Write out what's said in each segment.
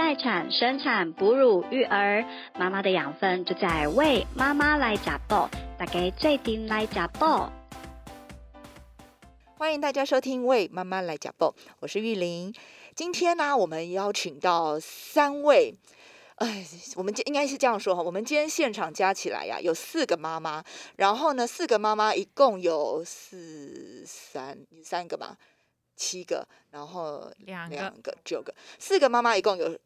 待产、生产、哺乳、育儿，妈妈的养分就在为妈妈来加爆，大家最顶来加爆。欢迎大家收听《为妈妈来加爆》，我是玉玲。今天呢，我们邀请到三位。哎，我们应该是这样说哈，我们今天现场加起来呀，有四个妈妈，然后呢，四个妈妈一共有四三三个嘛，七个，然后两个九个，四个妈妈一共有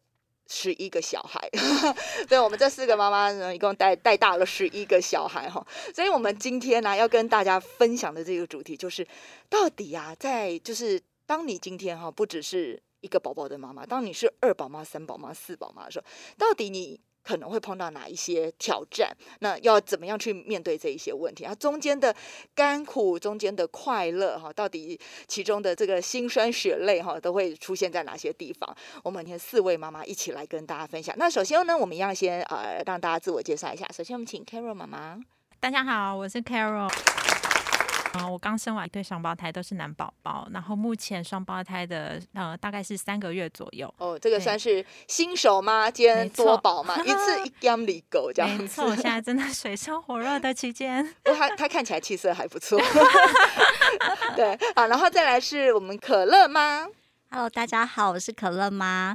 十一个小孩，对，我们这四个妈妈呢，一共带带大了十一个小孩哈，所以我们今天呢，要跟大家分享的这个主题就是，到底啊，在就是当你今天哈，不只是。一个宝宝的妈妈，当你是二宝妈、三宝妈、四宝妈的时候，到底你可能会碰到哪一些挑战？那要怎么样去面对这一些问题？啊，中间的甘苦，中间的快乐，哈，到底其中的这个辛酸血泪，哈，都会出现在哪些地方？我们天四位妈妈一起来跟大家分享。那首先呢，我们一样先呃让大家自我介绍一下。首先，我们请 Carol 妈妈。大家好，我是 Carol。啊，我刚生完一对双胞胎，都是男宝宝。然后目前双胞胎的呃大概是三个月左右。哦，这个算是新手妈？兼多宝嘛，一次 一 gam 里狗这样子。没错，现在真的水深火热的期间。他他看起来气色还不错。对，好，然后再来是我们可乐妈。Hello，大家好，我是可乐妈。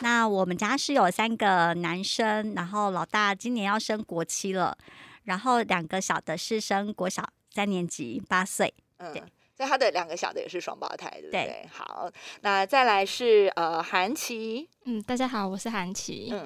那我们家是有三个男生，然后老大今年要升国七了，然后两个小的是升国小。三年级，八岁。嗯，所以他的两个小的也是双胞胎，对不对？好，那再来是呃韩琦。嗯，大家好，我是韩琦。嗯，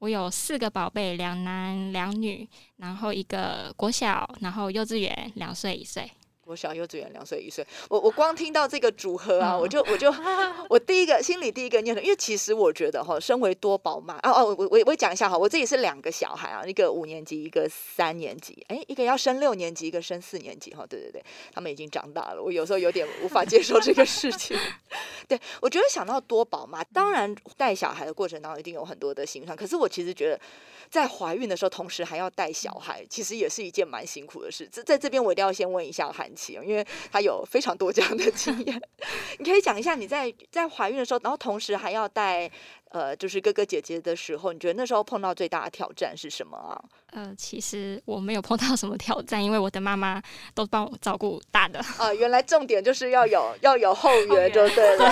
我有四个宝贝，两男两女，然后一个国小，然后幼稚园，两岁一岁。我小幼稚园两岁一岁，我我光听到这个组合啊，我就我就 我第一个心里第一个念头，因为其实我觉得哈，身为多宝妈啊哦，我我我讲一下哈，我自己是两个小孩啊，一个五年级，一个三年级，哎，一个要升六年级，一个升四年级哈，对对对，他们已经长大了，我有时候有点无法接受这个事情。对我觉得想到多宝妈，当然带小孩的过程当中一定有很多的心酸，可是我其实觉得。在怀孕的时候，同时还要带小孩，其实也是一件蛮辛苦的事。在在这边，我一定要先问一下韩琦因为他有非常多这样的经验。你可以讲一下你在在怀孕的时候，然后同时还要带呃，就是哥哥姐姐的时候，你觉得那时候碰到最大的挑战是什么啊？呃，其实我没有碰到什么挑战，因为我的妈妈都帮我照顾大的。啊，原来重点就是要有要有后援，就对了。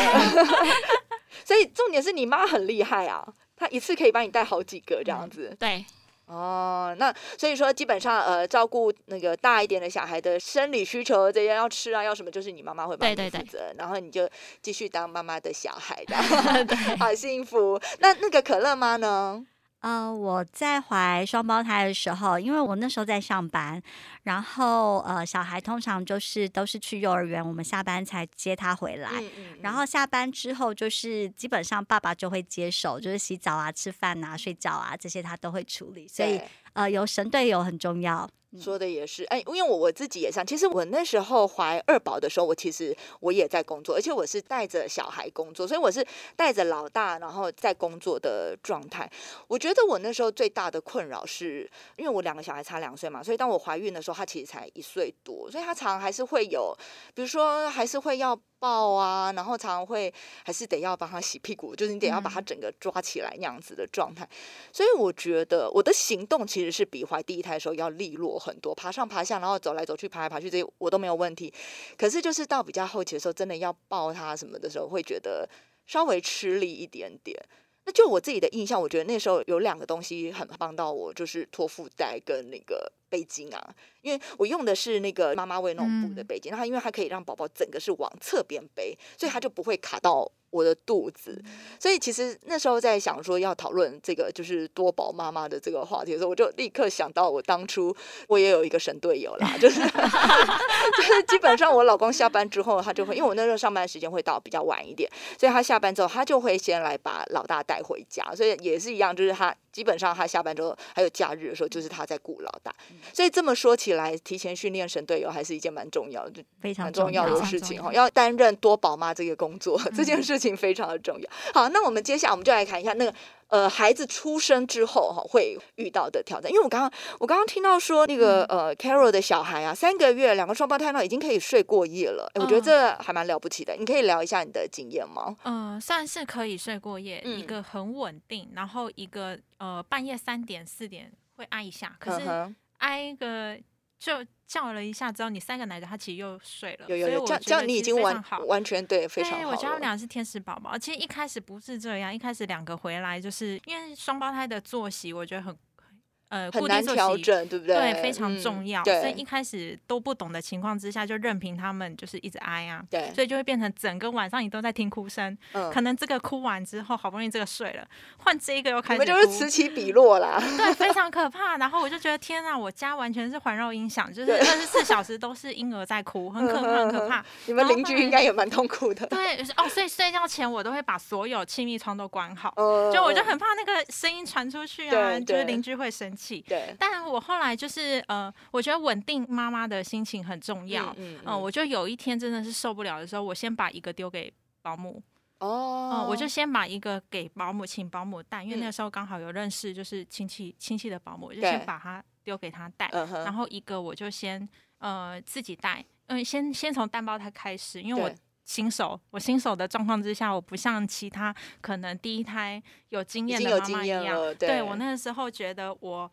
所以重点是你妈很厉害啊。她一次可以帮你带好几个这样子，对，哦，那所以说基本上呃，照顾那个大一点的小孩的生理需求，这些要吃啊，要什么，就是你妈妈会帮你负责，然后你就继续当妈妈的小孩的 好幸福。那那个可乐妈呢？呃，我在怀双胞胎的时候，因为我那时候在上班，然后呃，小孩通常就是都是去幼儿园，我们下班才接他回来。然后下班之后，就是基本上爸爸就会接手，就是洗澡啊、吃饭啊、睡觉啊这些他都会处理。所以呃，有神队友很重要。说的也是，哎，因为我我自己也像，其实我那时候怀二宝的时候，我其实我也在工作，而且我是带着小孩工作，所以我是带着老大，然后在工作的状态。我觉得我那时候最大的困扰是，因为我两个小孩差两岁嘛，所以当我怀孕的时候，他其实才一岁多，所以他常常还是会有，比如说还是会要。抱啊，然后常常会还是得要帮他洗屁股，就是你得要把他整个抓起来那样子的状态。所以我觉得我的行动其实是比怀第一胎的时候要利落很多，爬上爬下，然后走来走去，爬来爬去这些我都没有问题。可是就是到比较后期的时候，真的要抱他什么的时候，会觉得稍微吃力一点点。那就我自己的印象，我觉得那时候有两个东西很帮到我，就是托腹带跟那个背巾啊。因为我用的是那个妈妈喂那种布的背巾，然后因为它可以让宝宝整个是往侧边背，所以它就不会卡到我的肚子。所以其实那时候在想说要讨论这个就是多宝妈妈的这个话题的时候，我就立刻想到我当初我也有一个神队友啦，就是 就是基本上我老公下班之后，他就会因为我那时候上班时间会到比较晚一点，所以他下班之后他就会先来把老大带回家，所以也是一样，就是他基本上他下班之后还有假日的时候，就是他在顾老大。所以这么说起。来提前训练神队友还是一件蛮重要的、非常重要的事情哈。要担任多宝妈这个工作，这件事情非常的重要。好，那我们接下来我们就来看一下那个呃孩子出生之后哈会遇到的挑战。因为我刚刚我刚刚听到说那个呃 Carol 的小孩啊，三个月两个双胞胎呢已经可以睡过夜了，哎，我觉得这还蛮了不起的。你可以聊一下你的经验吗？嗯，算是可以睡过夜，嗯一个很稳定，然后一个呃半夜三点四点会挨一下，可是挨个就叫了一下之后，你三个奶嘴，他其实又睡了。有有有，所以我这样这样觉得其你已经完。完全对非常好对，我觉得他们俩是天使宝宝。其实一开始不是这样，一开始两个回来就是因为双胞胎的作息，我觉得很呃固定作息调整，对不对？对，非常嗯重要。对所以一开始都不懂的情况之下，就任凭他们就是一直哀啊，对，所以就会变成整个晚上你都在听哭声。嗯可能这个哭完之后，好不容易这个睡了，换这个又开始我们就是此起彼落啦。对，非常 可怕。然后我就觉得天啊，我家完全是环绕音响，就是对二十四小时都是婴儿在哭，很可怕，很可怕。你们邻居应该也蛮痛苦的。对，哦，所以睡觉前我都会把所有气密窗都关好，嗯就我就很怕那个声音传出去啊，就是邻居会生气。对，但我后来就是呃，我觉得稳定妈妈的心情很重要。嗯嗯、我就有一天真的是受不了的时候，我先把一个丢给保姆，哦。嗯，我就先把一个给保姆，请保姆带，因为那时候刚好有认识就是亲戚亲戚的保姆，我就对。先把它丢给他带，然后一个我就先呃自己带，嗯，先先从单胞胎开始，因为我对新手，我新手的状况之下，我不像其他可能第一胎有经验的妈妈一样，对我那个时候觉得我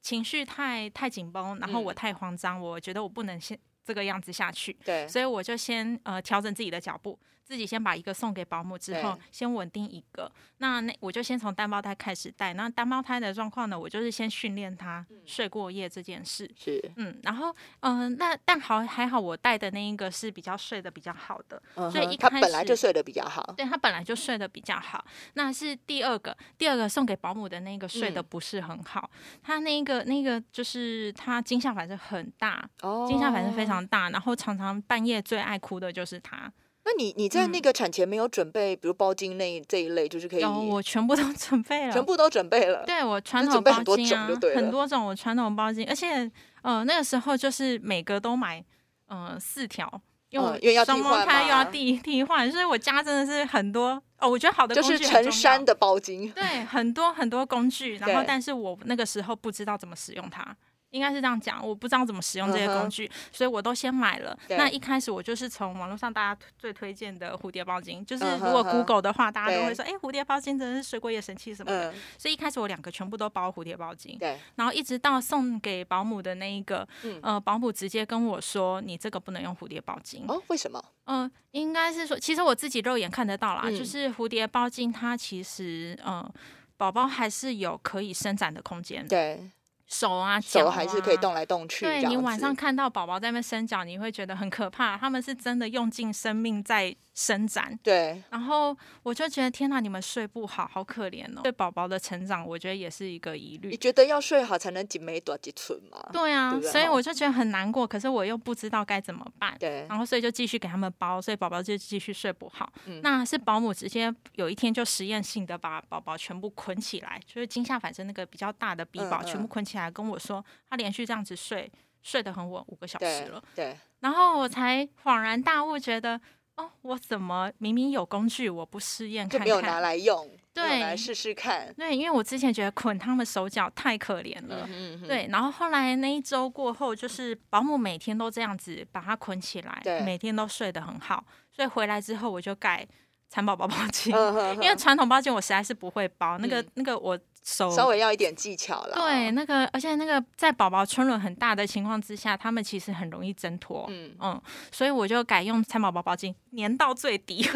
情绪太太紧绷，然后我嗯太慌张，我觉得我不能先这个样子下去，对。所以我就先呃调整自己的脚步，自己先把一个送给保姆之后，先稳定一个。那那我就先从单胞胎开始带。那单胞胎的状况呢，我就是先训练他嗯睡过夜这件事。是，嗯，然后嗯、那但好还好，我带的那一个是比较睡得比较好的，所以一开始本来就睡得比较好，对他本来就睡得比较好。那是第二个，第二个送给保姆的那个睡得嗯不是很好，他那个那个就是他惊吓反射很大，哦惊吓反射非。常大，然后常常半夜最爱哭的就是他。那你你在那嗯个产前没有准备，比如包巾那这一类，就是可以有我全部都 准备了，全部都准备了。对我传统包巾啊很多种我传统包巾，而且呃那个时候就是每个都买呃四条。因为要胞换胎又要嘛替替换，所以我家真的是很多哦。我觉得好的就是成山的包巾。对，很多很多工具，然后但是我那个时候不知道怎么使用它，应该是这样讲，我不知道怎么使用这些工具，所以我都先买了。那一开始我就是从网络上大家最推荐的蝴蝶包巾，就是嗯如果 Google 的话，大家都会说，哎、蝴蝶包巾真的是水果也神器什么的。嗯，所以一开始我两个全部都包蝴蝶包巾，对，然后一直到送给保姆的那一个，嗯呃，保姆直接跟我说，你这个不能用蝴蝶包巾。哦，为什么？嗯、应该是说，其实我自己肉眼看得到啦，嗯就是蝴蝶包巾它其实，嗯、宝宝还是有可以伸展的空间，对，手啊、脚手还是可以啊动来动去。对你晚上看到宝宝在那边伸脚，你会觉得很可怕。他们是真的用尽生命在伸展，对，然后我就觉得天哪，你们睡不好，好可怜哦。对宝宝的成长，我觉得也是一个疑虑。你觉得要睡好才能几枚短几寸吗？对啊，所以我就觉得很难过，可是我又不知道该怎么办。对，然后所以就继续给他们包，所以宝宝就继续睡不好。嗯那是保姆直接有一天就实验性的把宝宝全部捆起来，就是惊吓反射那个比较大的鼻宝嗯嗯全部捆起来，跟我说他连续这样子睡，睡得很稳，五个小时对了。，对，然后我才恍然大悟，觉得哦，我怎么明明有工具，我不试验看就没有拿看？来用，对来试试看。对，因为我之前觉得捆他们手脚太可怜了。嗯，对，然后后来那一周过后，就是保姆每天都这样子把它捆起来对，每天都睡得很好，所以回来之后我就改蚕宝宝包 巾，嗯哼因为传统包巾我实在是不会包，那个、嗯那个我手稍微要一点技巧了。对，那个而且那个在宝宝春轮很大的情况之下，他们其实很容易挣脱，嗯，嗯，所以我就改用蚕宝宝包巾，粘到最底，粘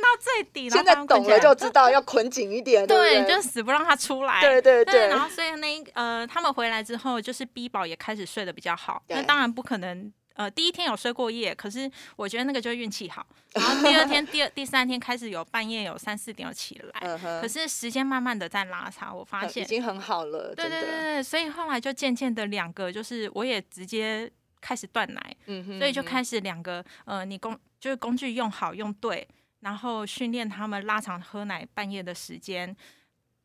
到最底，然后懂了就知道要捆紧一点，对，不就死不让它出来，对对对，然后所以那一呃，他们回来之后，就是 B 宝也开始睡得比较好。那当然不可能，呃，第一天有睡过夜，可是我觉得那个就是运气好。然后第二天、第二、第三天开始有半夜有三四点有起来，可是时间慢慢的在拉长，我发现，已经很好了，对，对对对，所以后来就渐渐的两个就是我也直接开始断奶，嗯哼，所以就嗯开始两个呃，你工就是工具用好用对，然后训练他们拉长喝奶半夜的时间。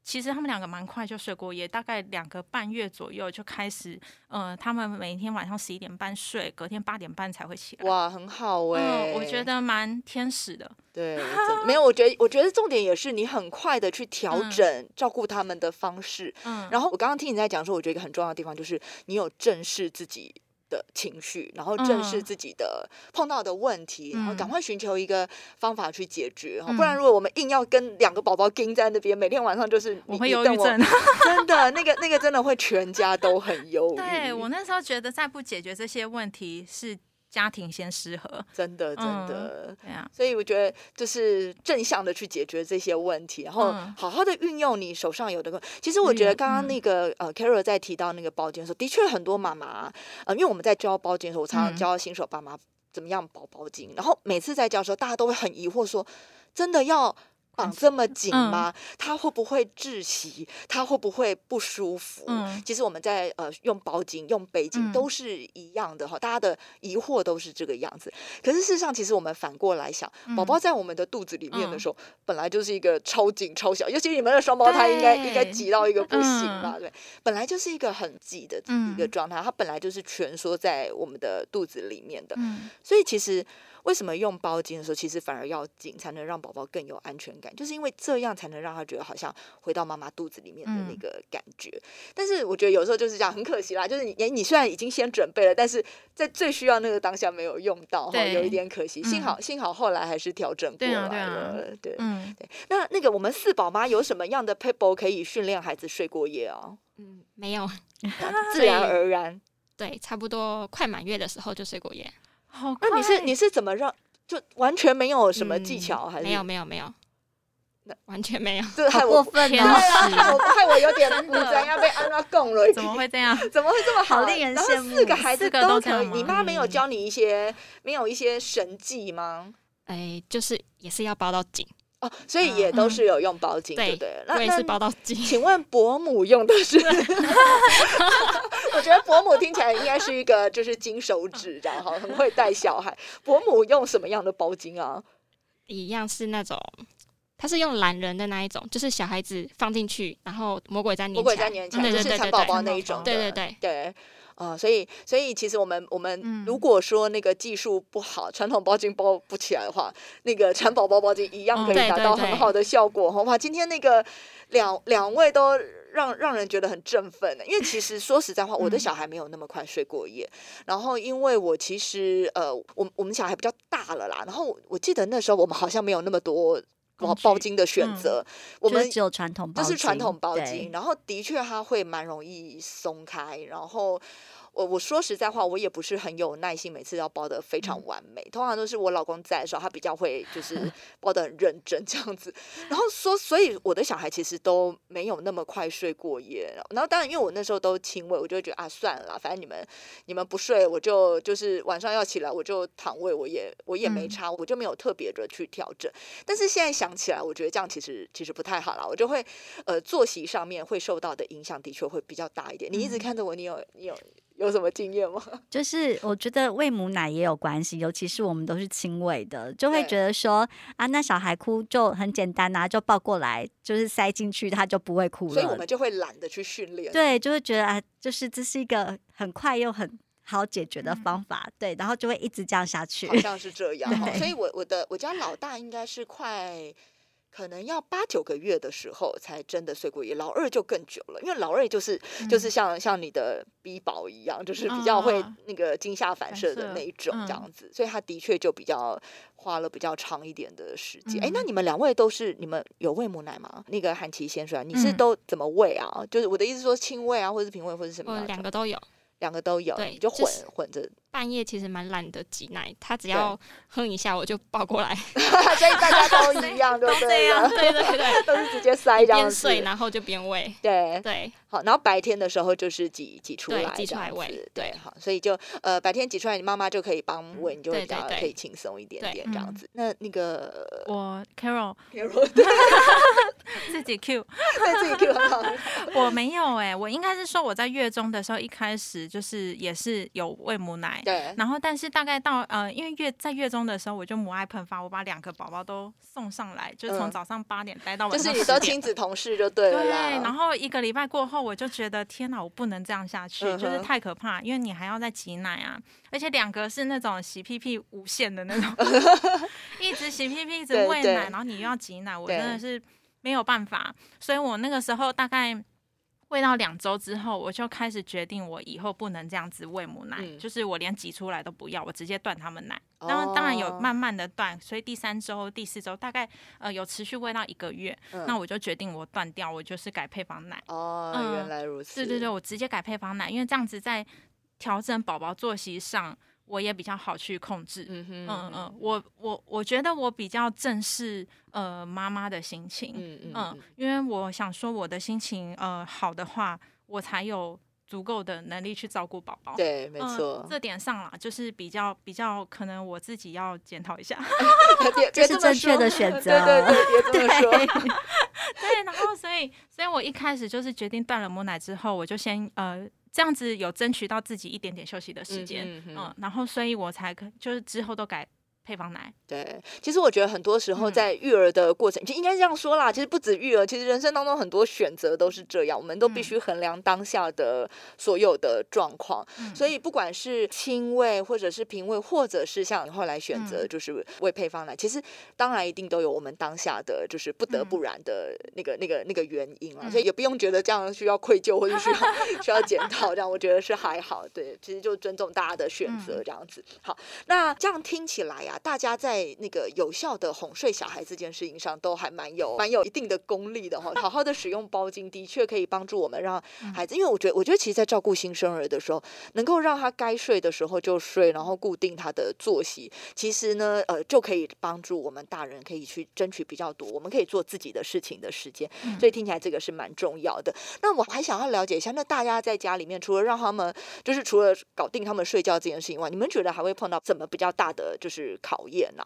其实他们两个蛮快就睡过夜，大概两个半月左右就开始，呃，他们每天晚上十一点半睡，隔天八点半才会起来。哇，很好哎、嗯，我觉得蛮天使的。对，真没有，我觉得我觉得重点也是你很快的去调嗯整照顾他们的方式。嗯，然后我刚刚听你在讲说，我觉得一个很重要的地方就是你有正视自己的情绪，然后正视嗯自己的碰到的问题，然后赶嗯快寻求一个方法去解决。嗯不然如果我们硬要跟两个宝宝盯在那边，每天晚上就是我会忧郁症。真的那个那个真的会全家都很忧郁。对我那时候觉得，再不解决这些问题，是家庭先失和。真的真嗯的。对啊，所以我觉得就是正向的去解决这些问题，然后嗯好好的运用你手上有的工。其实我觉得嗯刚刚嗯那个、呃，Carol 在提到那个包间的时候，的确很多妈妈，呃，因为我们在教包间的时候，我常常嗯教新手爸妈怎么样包包巾，然后每次在教的时候，大家都会很疑惑说，真的要。绑这么紧嗯吗？它会不会窒息？他会不会不舒服？嗯其实我们在呃用包巾、用背巾嗯都是一样的哈，大家的疑惑都是这个样子。可是事实上，其实我们反过来想，宝宝嗯在我们的肚子里面的嗯时候，本来就是一个超紧超小，尤其你们的双胞胎应该应该挤到一个不行嗯吧？对，本来就是一个很挤的一个嗯状态，它本来就是蜷缩在我们的肚子里面的。嗯所以其实为什么用包巾的时候，其实反而要紧，才能让宝宝更有安全感，就是因为这样才能让他觉得好像回到妈妈肚子里面的那嗯个感觉。但是我觉得有时候就是这样，很可惜啦，就是你你虽然已经先准备了，但是在最需要那个当下没有用到，哈，对有一点可惜。幸好嗯幸好后来还是调整过对啊来对啊了，对。嗯，对，那那个我们四宝妈有什么样的 p a p e 可以训练孩子睡过夜啊？嗯，没有，自然而然。对，差不多快满月的时候就睡过夜。好快。那你是你是怎么让就完全没有什么技嗯巧，还是没有没有没有那，完全没有。这害好我过分哦！啊，害我害我有点不怎要被安拉供了。怎么会这样？怎么会这么好令人然后羡慕四个孩子都可以，你妈没有嗯教你一些没有一些神技吗？哎，就是也是要包到紧，哦，所以也都是有用包巾，对对不对？那也是包到巾。请问伯母用的是？我觉得伯母听起来应该是一个就是金手指然后，很会带小孩。伯母用什么样的包巾啊？一样是那种，他是用懒人的那一种，就是小孩子放进去，然后魔鬼在粘魔鬼粘粘起来，对就是蚕宝宝那一种的。对对对对。啊、所以所以其实我们我们嗯如果说那个技术不好，传统包巾包不起来的话，那个蚕宝宝包巾一样可以达到很好的效果。哇，今天那个两两位都让让人觉得很振奋的，因为其实说实在话，我的嗯小孩没有那么快睡过夜。然后因为我其实呃，我我们小孩比较大了啦，然后我记得那时候我们好像没有那么多包包巾的选嗯择，我们就是只有传统包巾，就是传统包巾，然后的确它会蛮容易松开，然后。我我说实在话，我也不是很有耐心，每次要包的非常嗯完美。通常都是我老公在的时候，他比较会就 是包的很认真这样子。然后说，所以我的小孩其实都没有那么快睡过夜。然后当然，因为我那时候都亲喂，我就会觉得啊，算了啦，反正你们你们不睡，我就就是晚上要起来，我就躺喂，我也我也没嗯差，我就没有特别的去调整。但是现在想起来，我觉得这样其实其实不太好啦，我就会呃作息上面会受到的影响的确会比较大一点。你一直嗯看着我，你有你有有什么经验吗？就是我觉得喂母奶也有关系，尤其是我们都是亲喂的，就会觉得说啊，那小孩哭就很简单啊，就抱过来，就是塞进去，他就不会哭了。所以我们就会懒得去训练。对，就会觉得啊，就是这是一个很快又很好解决的嗯方法，对，然后就会一直这样下去好。像是这样 所以我我的我家老大应该是快。可能要八九个月的时候才真的睡过夜，老二就更久了，因为老二就是、就是嗯像像你的 B 宝一样，就是比较会啊那个惊吓反反射的那一种嗯这样子，所以他的确就比较花了比较长一点的时间。哎、那嗯你们两位都是你们有喂母奶吗？那个韩琦先生，你是嗯都怎么喂啊？就是我的意思说亲喂啊，或者是平喂，或者是什么？两个都有。两个都有，对你就混、就是混着，半夜其实蛮懒得挤奶，他只要哼一下我就抱过来，所以大家都一样，对不都对这样？对对对，都是直接塞这样子。边睡然后就边喂。对，对好，然后白天的时候就是挤挤出对来，挤出来喂这样子对，好，所以就呃白天挤出来，你妈妈就可以帮喂，你就会比较可以轻松一点对点这样嗯子。那那个我 Carol，自己 Q，对自己 Q 很好。我没有哎、我应该是说我在月中的时候，一开始就是也是有喂母奶，对，然后但是大概到呃，因为月在月中的时候，我就母爱喷发，我把两个宝宝都送上来，就从嗯早上八点待到就是晚上10点你都亲子同事就对了对，然后一个礼拜过后，我就觉得天哪，我不能这样下去，嗯就是太可怕，因为你还要再挤奶啊，而且两个是那种洗屁屁无限的那种，一直洗屁屁，一直喂奶，然后你又要挤奶，我真的是没有办法，所以我那个时候大概。喂到两周之后，我就开始决定，我以后不能这样子喂母奶，嗯就是我连挤出来都不要，我直接断他们奶。当然，当然有哦慢慢的断，所以第三周、第四周大概呃有持续喂到一个月，嗯那我就决定我断掉，我就是改配方奶。哦，嗯原来如此。对对对，我直接改配方奶，因为这样子在调整宝宝作息上，我也比较好去控制。嗯哼，嗯我我我觉得我比较正视呃妈妈的心情，嗯嗯嗯，因为我想说我的心情呃好的话，我才有足够的能力去照顾宝宝。对，没嗯错。这点上啦，就是比较比较可能我自己要检讨一下。别这是别正确的选 择对对对，别这么说。对，然后所以，所以我一开始就是决定断了母奶之后，我就先呃这样子有争取到自己一点点休息的时间，嗯然后所以我才可就是之后都改配方奶，对，其实我觉得很多时候嗯在育儿的过程，就应该这样说啦。其实不止育儿，其实人生当中很多选择都是这样，我们都必嗯须衡量当下的所有的状况。嗯所以不管是亲喂，或者是平喂，或者是像你后来选择嗯就是喂配方奶，其实当然一定都有我们当下的就是不得嗯不然的那个、那个、那个原因了。嗯所以也不用觉得这样需要愧疚或者需要 需要检讨，这样我觉得是还好。对，其实就尊重大家的选择嗯这样子。好，那这样听起来呀、大家在那个有效的哄睡小孩这件事情上，都还蛮有蛮有一定的功力的哈。好好的使用包巾，的确可以帮助我们让孩子，因为我觉得，我觉得其实，在照顾新生儿的时候，能够让他该睡的时候就睡，然后固定他的作息，其实呢，呃，就可以帮助我们大人可以去争取比较多，我们可以做自己的事情的时间。所以听起来这个是蛮重要的。那我还想要了解一下，那大家在家里面，除了让他们，就是除了搞定他们睡觉这件事情外，你们觉得还会碰到怎么比较大的就是考验呢、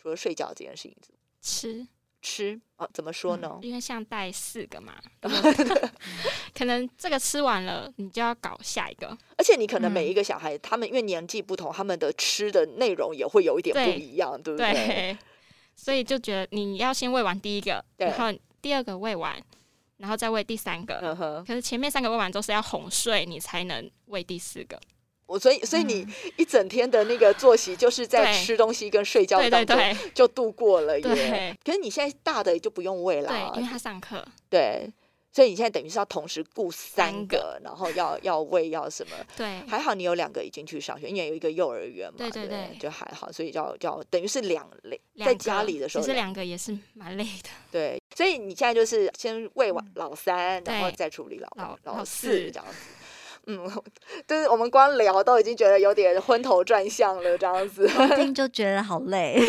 除了睡觉这件事情，吃，吃啊，怎么说呢？因为像带四个嘛，可能这个吃完了，你就要搞下一个。而且你可能每嗯一个小孩，他们因为年纪不同，他们的吃的内容也会有一点不一样，对不对？对，所以就觉得你要先喂完第一个，然后第二个喂完，然后再喂第三个。嗯，可是前面三个喂完之后是要哄睡，你才能喂第四个。我所以所以你嗯一整天的那个作息就是在吃东西跟睡觉当中就度过了耶。对可是你现在大的就不用喂啦，对，因为他上课，对，所以你现在等于是要同时顾三三个个，然后要要喂要什么？对还好你有两个已经去上学，因为有一个幼儿园嘛，对对不对对就还好，所以要要等于是两类，在家里的时候其实两个也是蛮累的。对，所以你现在就是先喂完老三，然后再处理老老四这样子。嗯，就是我们光聊都已经觉得有点昏头转向了这样子，听 就觉得好累。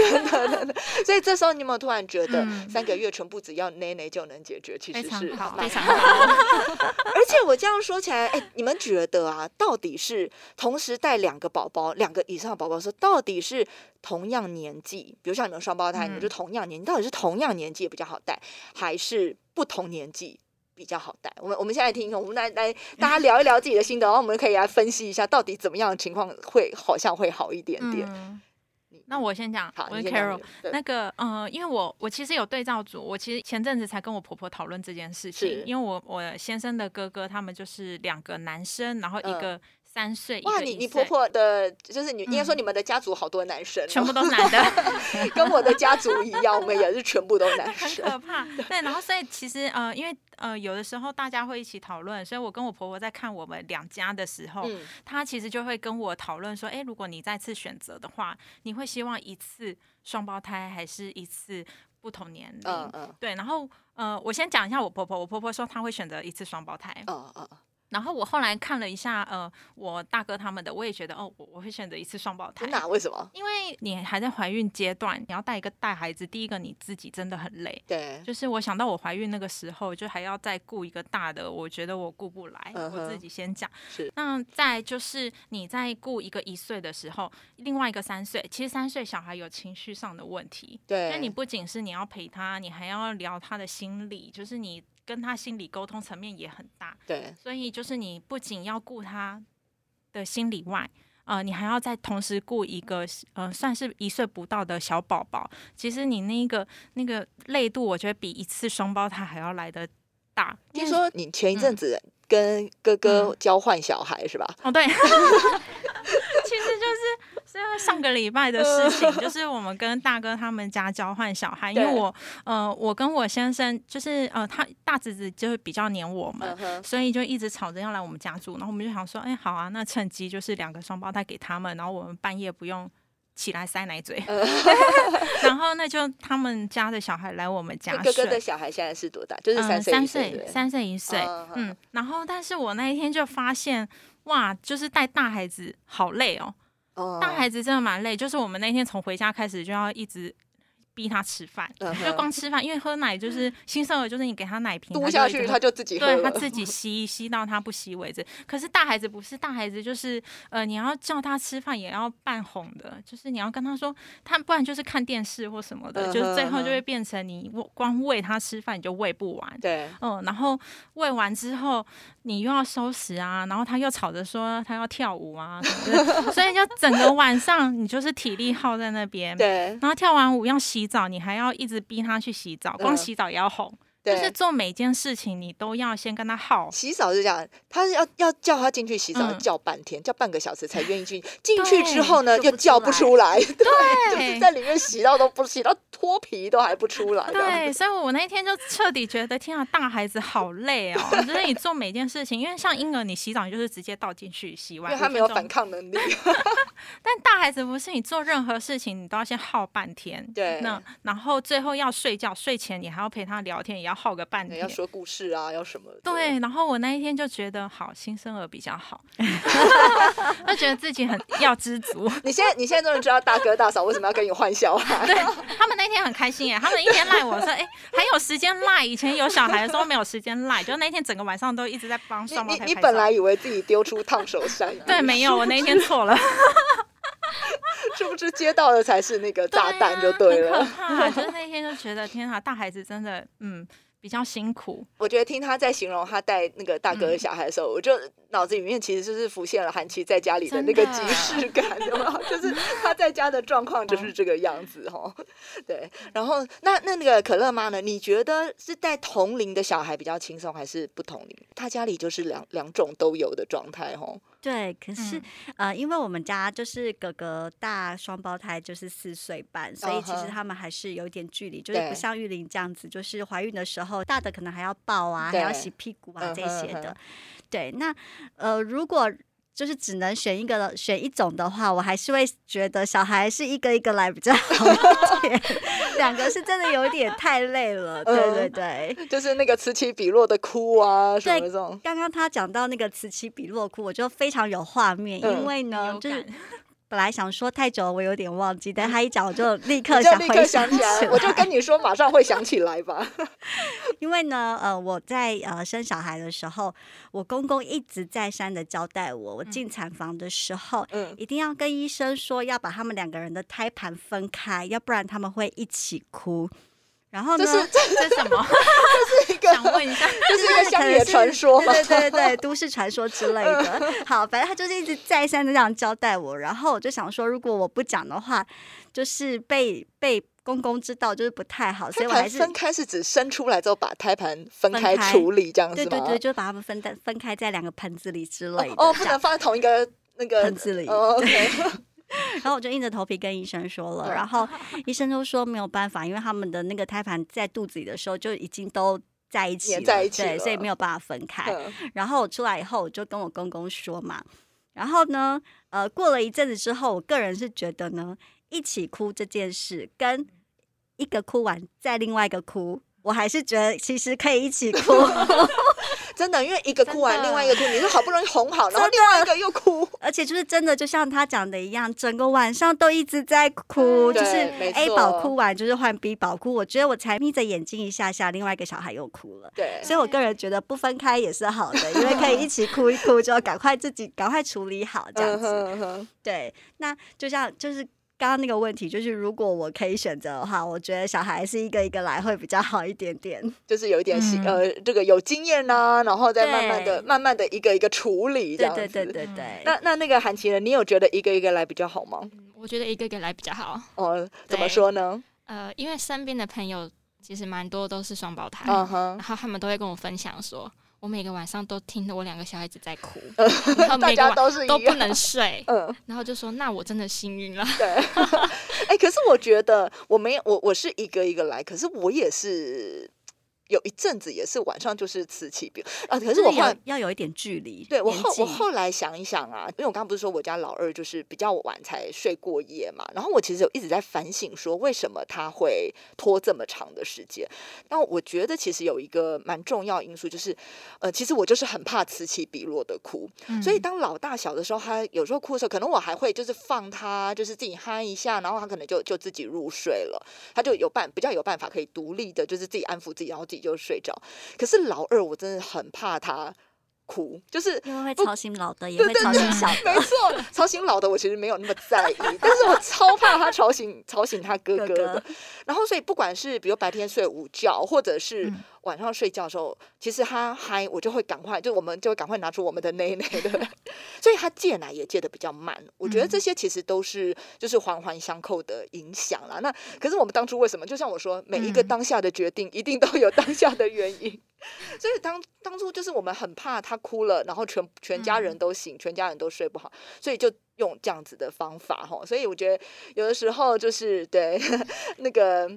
所以这时候你有没有突然觉得嗯三个月全部只要奶奶就能解决？其非实是常好常好，而且我这样说起来，哎，你们觉得啊，到底是同时带两个宝宝、两个以上的宝宝说，到底是同样年纪，比如像你们双胞胎，你们就嗯同样年纪，到底是同样年纪比较好带，还是不同年纪比较好带？我们我们现在听，我们来来大家聊一聊自己的心得，然后我们可以来分析一下，到底怎么样的情况会好像会好一点点。嗯，那我先讲，好，我是你先讲 Carol 那个，呃，因为我我其实有对照组，我其实前阵子才跟我婆婆讨论这件事情，因为我我先生的哥哥他们就是两个男生，然后一嗯个三岁，一哇，你你婆婆的，就是你应该说嗯你们的家族好多男生、哦，全部都是男的，跟我的家族一样，我们也是全部都男很生。可怕。对，然后所以其实呃，因为呃有的时候大家会一起讨论，所以我跟我婆婆在看我们两家的时候，嗯，她其实就会跟我讨论说，哎，如果你再次选择的话，你会希望一次双胞胎还是一次不同年龄？嗯嗯对，然后呃，我先讲一下我婆婆，我婆婆说她会选择一次双胞胎。嗯嗯，然后我后来看了一下，呃，我大哥他们的，我也觉得哦，我我会选择一次双胞胎。那为什么？因为你还在怀孕阶段，你要带一个带孩子，第一个你自己真的很累。对，就是我想到我怀孕那个时候，就还要再顾一个大的，我觉得我顾不来。我自己先讲。是那再就是你在顾一个一岁的时候，另外一个三岁，其实三岁小孩有情绪上的问题，对，那你不仅是你要陪他，你还要聊他的心理，就是你跟他心理沟通层面也很大。对所以就是你不仅要顾他的心理外，呃，你还要再同时顾一个呃，算是一岁不到的小宝宝。其实你那个那个累度，我觉得比一次双胞胎还要来的大。听说你前一阵子跟哥哥交换小孩是吧？哦，对，其实就是是上个礼拜的事情，就是我们跟大哥他们家交换小孩，因为我呃，我跟我先生就是呃，他大侄子就是比较黏我们，嗯，所以就一直吵着要来我们家住，然后我们就想说，哎，好啊，那趁机就是两个双胞胎给他们，然后我们半夜不用起来塞奶嘴，嗯。然后那就他们家的小孩来我们家哥哥的。小孩现在是多大？就是嗯，三岁，三一岁，一岁，嗯，然后但是我那一天就发现，哇，就是带大孩子好累哦，哦。大孩子真的蛮累，就是我们那天从回家开始就要一直逼他吃饭，嗯就光吃饭，因为喝奶就是 新生儿，就是你给他奶瓶，嘟下去，他就自己喝。对他自己吸吸到他不吸为止。可是大孩子不是，大孩子就是呃，你要叫他吃饭也要半哄的，就是你要跟他说，他不然就是看电视或什么的，嗯就是最后就会变成你光喂他吃饭你就喂不完。对，嗯，然后喂完之后，你又要收拾啊，然后他又吵着说他要跳舞啊 所以就整个晚上你就是体力耗在那边。对，然后跳完舞要洗澡，你还要一直逼他去洗澡，光嗯。洗澡也要哄，对，就是做每件事情你都要先跟他耗。洗澡是这样，他是要要叫他进去洗澡，嗯叫半天，叫半个小时才愿意进。进去之后呢，又叫不出来，对，就是在里面洗到都不洗到脱皮都还不出来。对，所以我那天就彻底觉得，天啊，大孩子好累哦！就是你做每件事情，因为像婴儿，你洗澡你就是直接倒进去洗完，因为他没有5分钟反抗能力。但大孩子不是，你做任何事情你都要先耗半天。对那然后最后要睡觉，睡前你还要陪他聊天，也要耗个半对天。要说故事啊，要什么的？对，然后我那一天就觉得，好，新生儿比较好，就觉得自己很要知足。你现在你现在终于知道大哥大嫂为什么要跟你换小孩。对他们那天很开心耶，他们一天赖我说，哎、还有时间赖，以前有小孩的时候没有时间赖，就那天整个晚上都一直在帮你双胞你胎你你本来以为自己丢出烫手山，对没有，我那一天错了，殊不知接到的才是那个炸弹就对对了。啊很可怕。就是那天就觉得，天啊，大孩子真的，嗯，比较辛苦。我觉得听他在形容他带那个大哥的小孩的时候，我就脑子里面其实就是浮现了韩琦在家里的那个即视感，有没有？就是他在家的状况就是这个样子哈。对，然后那那那个可乐妈呢？你觉得是带同龄的小孩比较轻松，还是不同龄？他家里就是两两种都有的状态哈。对，可是、嗯。呃，因为我们家就是哥哥大双胞胎，就是四岁半，所以其实他们还是有一点距离，就是不像玉玲这样子，就是怀孕的时候，大的可能还要抱啊，还要洗屁股啊嗯这些的。对，那呃，如果就是只能选一个选一种的话，我还是会觉得小孩是一个一个来比较好一点，两个是真的有点太累了。对对嗯对。就是那个此起彼落的哭啊什么这种。刚刚他讲到那个此起彼落哭，我就非常有画面，嗯因为呢，有就是感本来想说太久了，我有点忘记，但他一讲我就立刻 想回想起来，来。我就跟你说，马上会想起来吧。因为呢，呃，我在呃生小孩的时候，我公公一直再三的交代我，我进产房的时候。嗯，一定要跟医生说，要把他们两个人的胎盘分开，要不然他们会一起哭。然后呢，这是这这是什么？是一个 想问一下，这是一个乡野传说吗？对 对对对，都市传说之类的。好，反正他就是一直再三的这样交代我，然后我就想说，如果我不讲的话，就是被被公公知道，就是不太好，所胎以我还是盘分开是指生出来之后把胎盘分开处理这样子吗？对对对，就把它们分在分开在两个盆子里之类的。哦，不能放在同一个那个盆子里哦，OK，然后我就硬着头皮跟医生说了，嗯然后 医生就说没有办法，因为他们的那个胎盘在肚子里的时候就已经都在一起了，在一起对，所以没有办法分开。嗯然后我出来以后，我就跟我公公说嘛，然后呢，呃，过了一阵子之后，我个人是觉得呢，一起哭这件事跟一个哭完再另外一个哭我还是觉得其实可以一起哭。真的，因为一个哭完，另外一个哭，你是好不容易哄好，然后另外一个又哭。而且就是真的，就像他讲的一样，整个晚上都一直在哭，嗯就是 A 宝哭完就是换 B 宝哭。我觉得我才眯着眼睛一下下，另外一个小孩又哭了。对，所以我个人觉得不分开也是好的，因为可以一起哭一哭，就赶快自己赶快处理好这样嗯子。对，那就像就是。刚刚那个问题就是，如果我可以选择的话，我觉得小孩是一个一个来会比较好一点点。就是有一点习、嗯呃，这个有经验呐、然后再慢慢的、慢慢的一个一个处理这对样子。对对对对。那那那个韩琦呢，你有觉得一个一个来比较好吗？嗯我觉得一个一个来比较好。哦，怎么说呢？呃，因为身边的朋友其实蛮多都是双胞胎，嗯哼然，后他们都会跟我分享说，我每个晚上都听着我两个小孩子在哭，呃 然后大每个晚家都是一样都不能睡，嗯，然后就说那我真的幸运了。对。哎、可是我觉得我没有，我我是一个一个来，可是我也是有一阵子也是晚上就是此起彼啊，可是我后来有要有一点距离。对我后我后来想一想啊，因为我刚刚不是说我家老二就是比较晚才睡过夜嘛，然后我其实有一直在反省说为什么他会拖这么长的时间。那我觉得其实有一个蛮重要因素就是，呃，其实我就是很怕此起彼落的哭，嗯所以当老大小的时候，他有时候哭的时候，可能我还会就是放他，就是自己嗨一下，然后他可能就就自己入睡了，他就有办比较有办法可以独立的，就是自己安抚自己，然后自己就睡着。可是老二，我真的很怕他哭，就是因为会吵醒老的，也会对对对操心小没的。错，吵醒老的我其实没有那么在意，但是我超怕他吵醒吵醒他哥哥哥的。哥然后所以不管是比如白天睡午觉，或者是嗯晚上睡觉的时候，其实他嗨，我就会赶快，就我们就会赶快拿出我们的内内的，所以他戒奶也戒的比较慢。我觉得这些其实都是就是环环相扣的影响啦。那可是我们当初为什么？就像我说，每一个嗯当下的决定一定都有当下的原因。所以当当初就是我们很怕他哭了，然后全全家人都醒，全家人都睡不好，所以就用这样子的方法哈。所以我觉得有的时候就是对 那个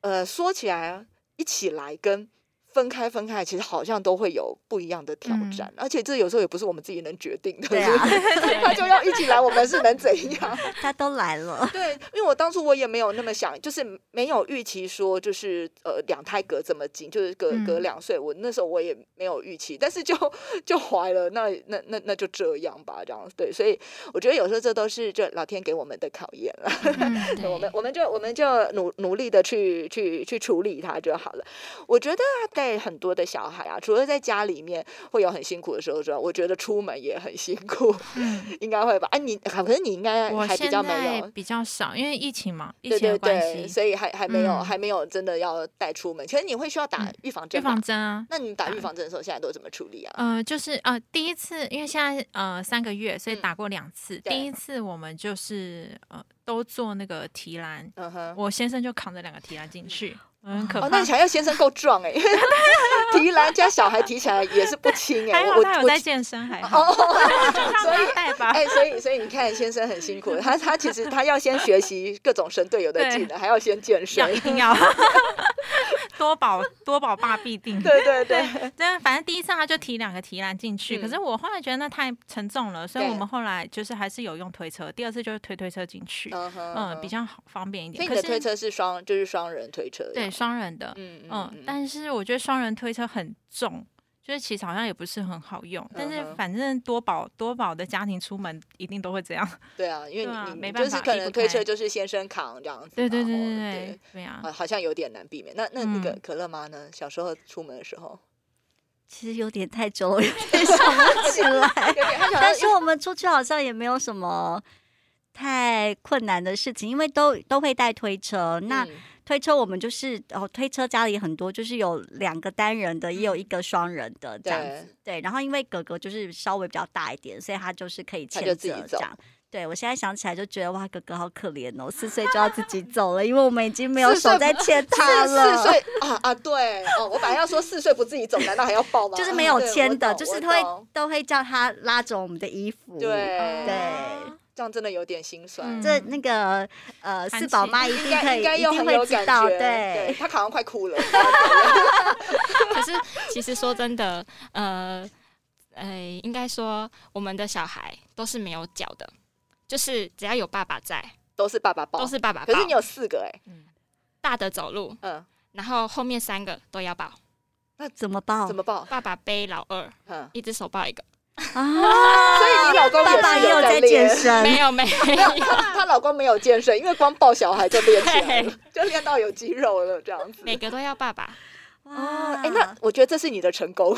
呃说起来一起来跟。分开，分开，其实好像都会有不一样的挑战，而且这有时候也不是我们自己能决定的，对啊 他就要一起来，我们是能怎样？他都来了，对，因为我当初我也没有那么想，就是没有预期说就是呃两胎隔这么近，就是隔隔嗯两岁，我那时候我也没有预期，但是就就怀了，那那那那就这样吧，这样对，所以我觉得有时候这都是这老天给我们的考验了。嗯我们我们就我们就努努力的去去去处理它就好了。我觉得带很多的小孩啊，除了在家里面会有很辛苦的时候之外，我觉得出门也很辛苦，嗯，应该会吧？啊，你可是你应该还比较没有。比较少，因为疫情嘛，疫对对情的关对，系，所以还还没有、嗯还没有真的要带出门。其实你会需要打嗯预预防针预？防针啊。那你打预防针的时候，现在都怎么处理啊？呃，就是呃，第一次，因为现在呃三个月，所以嗯打过两次。对第一次我们就是呃都做那个提篮。我先生就扛着两个提篮进去，很可哦，怕。那你想要先生够壮哎、因 为提篮加小孩提起来也是不轻哎、还好我我他有在健身，还好，哦，就让他带吧。哎、所以所以你看，先生很辛苦，他他其实他要先学习各种神队友的技能，还要先健身。一定要多宝 多宝爸必定。对对对，对，反正第一次他就提两个提篮进去，可嗯是我后来觉得那太沉重了，所以我们后来就是还是有用推车，第二次就是推推车进去，嗯嗯，比。较好方便一点。所以可是你的推车是双，就是双人推车。对，双人的，嗯嗯，但是我觉得双人推车很重。就是其实好像也不是很好用，但是反正多宝多宝的家庭出门一定都会这样。对啊，因为你你没办法就是可能推车就是先生扛这样子嘛。对对对哦对对对啊！好好像有点难避免。那那那个嗯可乐妈呢？小时候出门的时候，其实有点太久了，我有点想不起来。但是我们出去好像也没有什么太困难的事情，因为都都会带推车。那嗯推车我们就是哦，推车家里很多，就是有两个单人的，也有一个双人的这样子。对，然后因为哥哥就是稍微比较大一点，所以他就是可以牵着这样。对，我现在想起来就觉得哇，哥哥好可怜哦，四岁就要自己走了，因为我们已经没有手在牵 他了。四岁啊啊，对哦，我本来要说四岁不自己走，难道还要抱吗？就是没有对牵的，就是会懂都会叫他拉着我们的衣服。对对，这样真的有点心酸。嗯这那个呃弹琴四宝妈一应该定可以，应该又一定会很有感知道，觉，对。她好像快哭了。可是其实说真的，呃，呃，应该说我们的小孩都是没有脚的，就是只要有爸爸在，都是爸爸抱，都是爸爸抱。可是你有四个哎，大的走路，嗯，然后后面三个都要抱，那怎么抱？怎么抱？爸爸背老二，嗯，一只手抱一个。啊？所以你老公爸爸也有在健身。没有没有，她她 老公没有健身，因为光抱小孩就练起来了，就练到有肌肉了这样子。每个都要爸爸。哦，哎，那我觉得这是你的成功。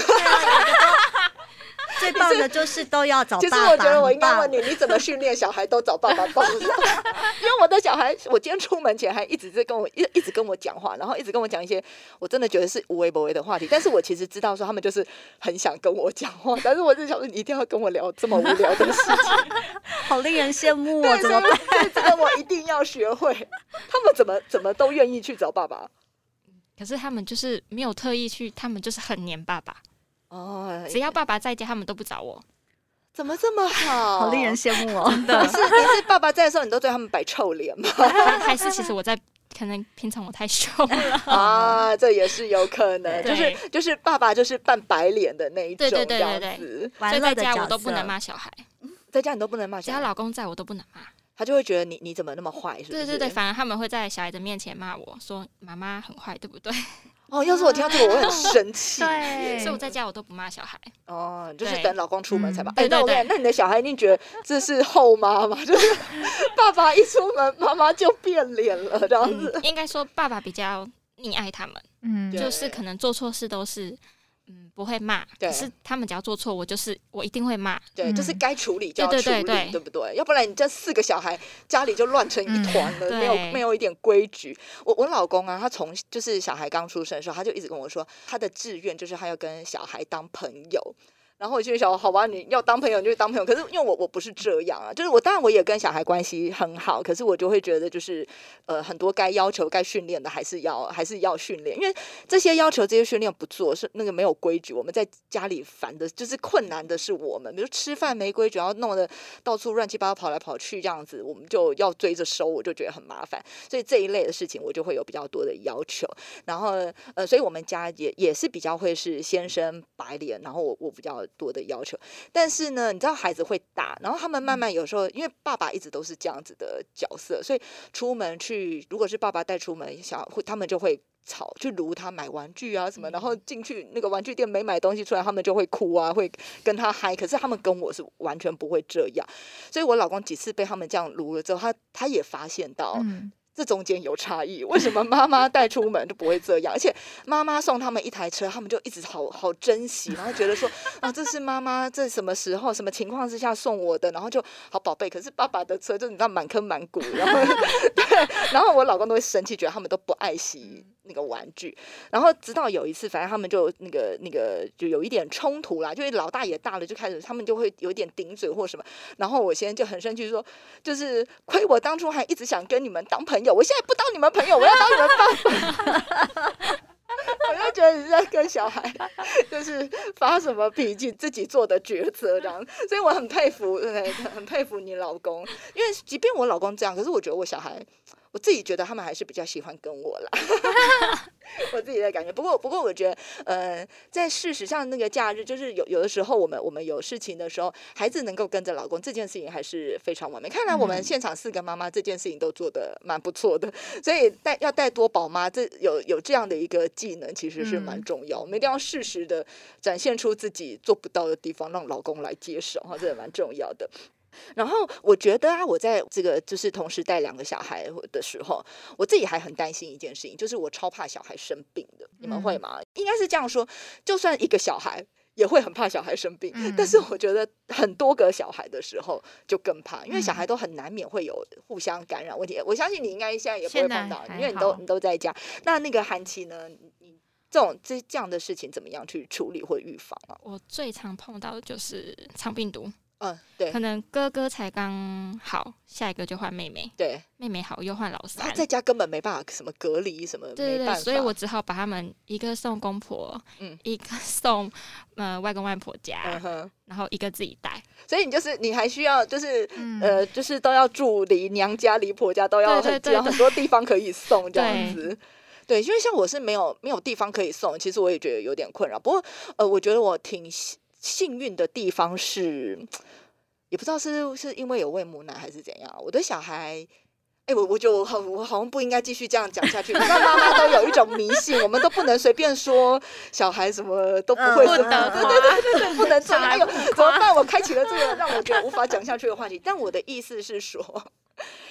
最棒的就是都要找爸爸。其实我觉得我应该问你，你怎么训练小孩都找爸爸抱？因为我的小孩，我今天出门前还一直在跟我一一直跟我讲话，然后一直跟我讲一些我真的觉得是无微不微的话题。但是我其实知道说他们就是很想跟我讲话，但是我就想说你一定要跟我聊这么无聊的事情。好令人羡慕哦，对，怎么办？对这个我一定要学会。他们怎么怎么都愿意去找爸爸？可是他们就是没有特意去，他们就是很黏爸爸。哦，只要爸爸在家，他们都不找我。怎么这么好？好令人羡慕哦。你是你是爸爸在的时候，你都对他们摆臭脸吗？还还是其实我在，可能平常我太凶了。啊，这也是有可能，就是就是爸爸就是扮白脸的那一种，对对对所以在家我都不能骂小孩，在家你都不能骂只要，老公在我都不能骂。他就会觉得你你怎么那么坏，是不是？对对对，反而他们会在小孩的面前骂我说妈妈很坏，对不对？哦，要是我听到这个，我会很生气。对，所以我在家我都不骂小孩。哦，就是等老公出门才骂。嗯哎，那我跟你对对对那你的小孩一定觉得这是后妈嘛？就是爸爸一出门，妈妈就变脸了，这样子。嗯，应该说爸爸比较溺爱他们，嗯就是可能做错事都是嗯不会骂，对可是他们只要做错，我就是我一定会骂。对，就是嗯该处理就要处理，对对对对不对？要不然你这四个小孩家里就乱成一团了，嗯没有没有一点规矩。我我老公啊，他从就是小孩刚出生的时候，他就一直跟我说，他的志愿就是他要跟小孩当朋友。然后我就想，好吧，你要当朋友你就当朋友。可是因为我我不是这样啊，就是我当然我也跟小孩关系很好，可是我就会觉得就是呃很多该要求该训练的还是要还是要训练，因为这些要求这些训练不做是那个没有规矩，我们在家里烦的就是困难的是我们，比如吃饭没规矩，然后弄得到处乱七八糟跑来跑去这样子，我们就要追着收，我就觉得很麻烦。所以这一类的事情我就会有比较多的要求。然后呃，所以我们家也也是比较会是先生白脸，然后我我比较多的要求。但是呢，你知道孩子会打，然后他们慢慢有时候因为爸爸一直都是这样子的角色，所以出门去如果是爸爸带出门，小会他们就会。吵去撸他买玩具啊什么，然后进去那个玩具店没买东西出来，他们就会哭啊，会跟他嗨。可是他们跟我是完全不会这样，所以我老公几次被他们这样撸了之后，他他也发现到，嗯这中间有差异，为什么妈妈带出门就不会这样？而且妈妈送他们一台车，他们就一直好好珍惜，然后觉得说啊，这是妈妈在什么时候、什么情况之下送我的，然后就好宝贝。可是爸爸的车就你知道满坑满谷，然后 对，然后我老公都会生气，觉得他们都不爱惜那个玩具。然后直到有一次，反正他们就那个那个就有一点冲突啦，就是老大也大了，就开始他们就会有点顶嘴或什么。然后我现在就很生气说，就是亏我当初还一直想跟你们当朋友，我现在不当你们朋友，我要当你们爸爸。我就觉得你在跟小孩就是发什么脾气，自己做的抉择这样，所以我很佩服，对，很佩服你老公，因为即便我老公这样，可是我觉得我小孩，我自己觉得他们还是比较喜欢跟我啦，我自己的感觉。不过，不过我觉得，呃，在事实上那个假日，就是有有的时候我们我们有事情的时候，孩子能够跟着老公，这件事情还是非常完美。看来我们现场四个妈妈这件事情都做的蛮不错的，所以带要带多宝妈，这有有这样的一个技能，其实是蛮嗯重要。我们一定要适时的展现出自己做不到的地方，让老公来接手哈，这也蛮重要的。然后我觉得啊，我在这个就是同时带两个小孩的时候，我自己还很担心一件事情，就是我超怕小孩生病的。你们会吗？应该是这样说，就算一个小孩。也会很怕小孩生病，但是我觉得很多个小孩的时候就更怕，因为小孩都很难免会有互相感染问题。我相信你应该现在也不会碰到，因为你都你都在家。那那个韩琦呢？你你这种这这样的事情怎么样去处理或预防啊？我最常碰到的就是肠病毒，嗯，对可能哥哥才刚好，下一个就换妹妹，对，妹妹好又换老他三。在家根本没办法什么隔离什么，对对对，没办法。所以我只好把他们一个送公婆，嗯一个送呃外公外婆家，嗯，然后一个自己带。所以你就是你还需要就是、嗯呃，就是都要住离娘家离婆家都要很对对对对有很多地方可以送这样子。对，因为像我是没有没有地方可以送，其实我也觉得有点困扰。不过呃，我觉得我挺幸幸运的地方是，也不知道是是因为有喂母奶还是怎样，我的小孩哎，我我觉得我好，我好像不应该继续这样讲下去。你知道妈妈都有一种迷信，我们都不能随便说小孩什么都不会，不得对对对对对，不能做。哎呦，怎么办？我开启了这个让我觉得无法讲下去的话题。但我的意思是说。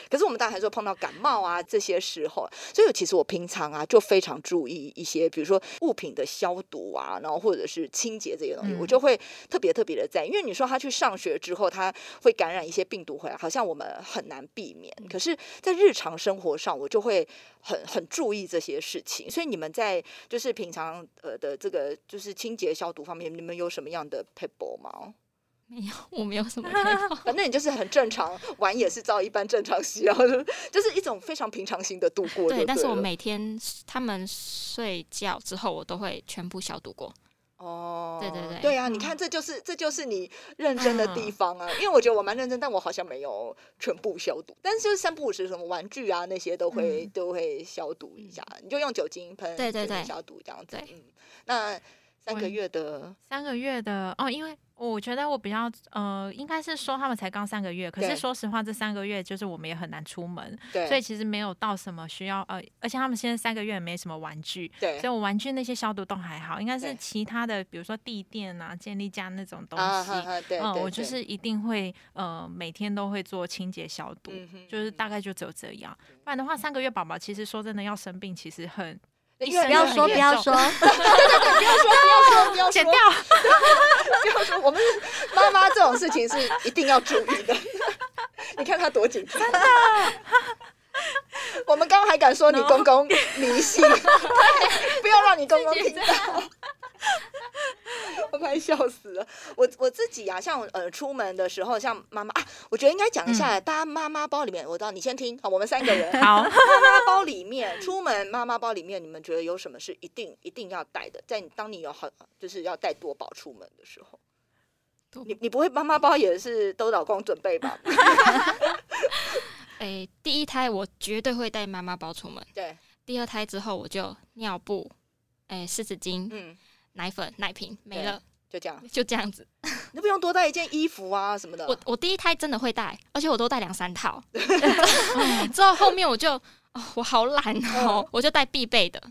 可是我们大家还说碰到感冒啊这些时候，所以其实我平常啊就非常注意一些，比如说物品的消毒啊，然后或者是清洁这些东西，我就会特别特别的在意。因为你说他去上学之后，他会感染一些病毒回来，好像我们很难避免。可是，在日常生活上，我就会很很注意这些事情。所以你们在就是平常呃的这个就是清洁消毒方面，你们有什么样的 paper 吗？没有，我没有什么。反正你就是很正常，玩也是照一般正常洗，然后就是一种非常平常心的度过。对，但是我每天他们睡觉之后，我都会全部消毒过。哦，对对对，对啊，你看，这就是这就是你认真的地方啊。因为我觉得我蛮认真，但我好像没有全部消毒。但是就是三不五时，什么玩具啊那些都会都会消毒一下。你就用酒精喷，对对对，消毒这样子。嗯，那三个月的三个月的哦，因为。我觉得我比较呃，应该是说他们才刚三个月，可是说实话，这三个月就是我们也很难出门，所以其实没有到什么需要呃，而且他们现在三个月也没什么玩具，对，所以我玩具那些消毒都还好，应该是其他的，比如说地垫啊、建立架那种东西，嗯，我就是一定会呃每天都会做清洁消毒，就是大概就只有这样，不然的话三个月宝宝其实说真的要生病，其实很。不要说，不要说，对对对，不要说，不要说，不要说，剪掉，不要说。我们妈妈这种事情是一定要注意的。你看他多紧张，真的。我们刚刚还敢说你公公迷信，不要让你公公听到。我 快笑死了！我我自己啊，像呃，出门的时候，像妈妈啊，我觉得应该讲一下，大家妈妈包里面，我知道你先听好，我们三个人 好，妈妈包里面，出门妈妈包里面，你们觉得有什么是一定一定要带的？在你当你有很就是要带多宝出门的时候，你你不会妈妈包也是都老公准备吧？哎，第一胎我绝对会带妈妈包出门，对，第二胎之后我就尿布，哎，湿纸巾，嗯。奶粉、奶瓶没了，就这样，就这样子。你不用多带一件衣服啊什么的。我我第一胎真的会带，而且我都带两三套。之后后面我就哦，我好懒哦，我就带必备的。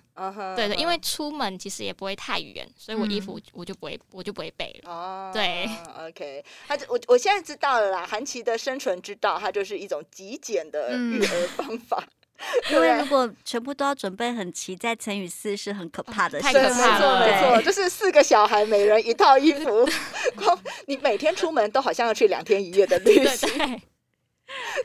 对对，因为出门其实也不会太远，所以我衣服我就不会，我就不会备了。哦，对，OK。他我我现在知道了啦，韩琦的生存之道，它就是一种极简的育儿方法。因为如果全部都要准备很齐，在乘以四是很可怕的。太可怕了，没错，就是四个小孩，每人一套衣服。光你每天出门都好像要去两天一夜的旅行，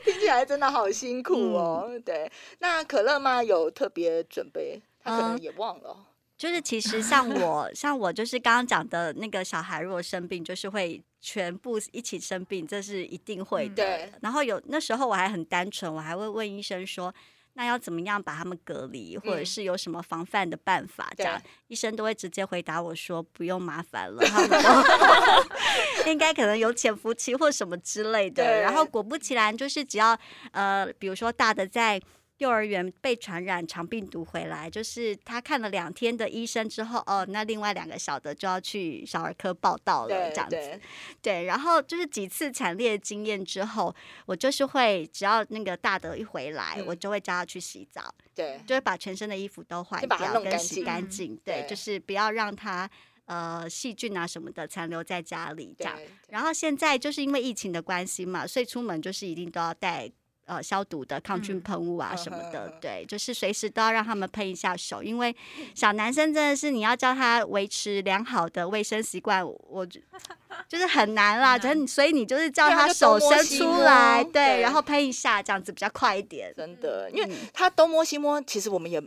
听起来真的好辛苦哦。对，那可乐妈有特别准备，她可能也忘了。就是其实像我，像我就是刚刚讲的那个小孩，如果生病，就是会全部一起生病，这是一定会的。然后有那时候我还很单纯，我还会问医生说。那要怎么样把他们隔离，或者是有什么防范的办法？这样医生都会直接回答我说不用麻烦了，他们都 应该可能有潜伏期或什么之类的。然后果不其然，就是只要呃，比如说大的在。幼儿园被传染肠病毒回来，就是他看了两天的医生之后，哦，那另外两个小的就要去小儿科报道了，这样子。对，然后就是几次惨烈经验之后，我就是会只要那个大的一回来，我就会叫他去洗澡，对，就会把全身的衣服都换掉，跟洗干净，对，就是不要让他呃细菌啊什么的残留在家里这样。然后现在就是因为疫情的关系嘛，所以出门就是一定都要带。呃，消毒的抗菌喷雾啊什么的，对，就是随时都要让他们喷一下手，因为小男生真的是你要教他维持良好的卫生习惯，我就是很难啦，所以你就是叫他手伸出来，对，然后喷一下，这样子比较快一点。真的，因为他东摸西摸，其实我们也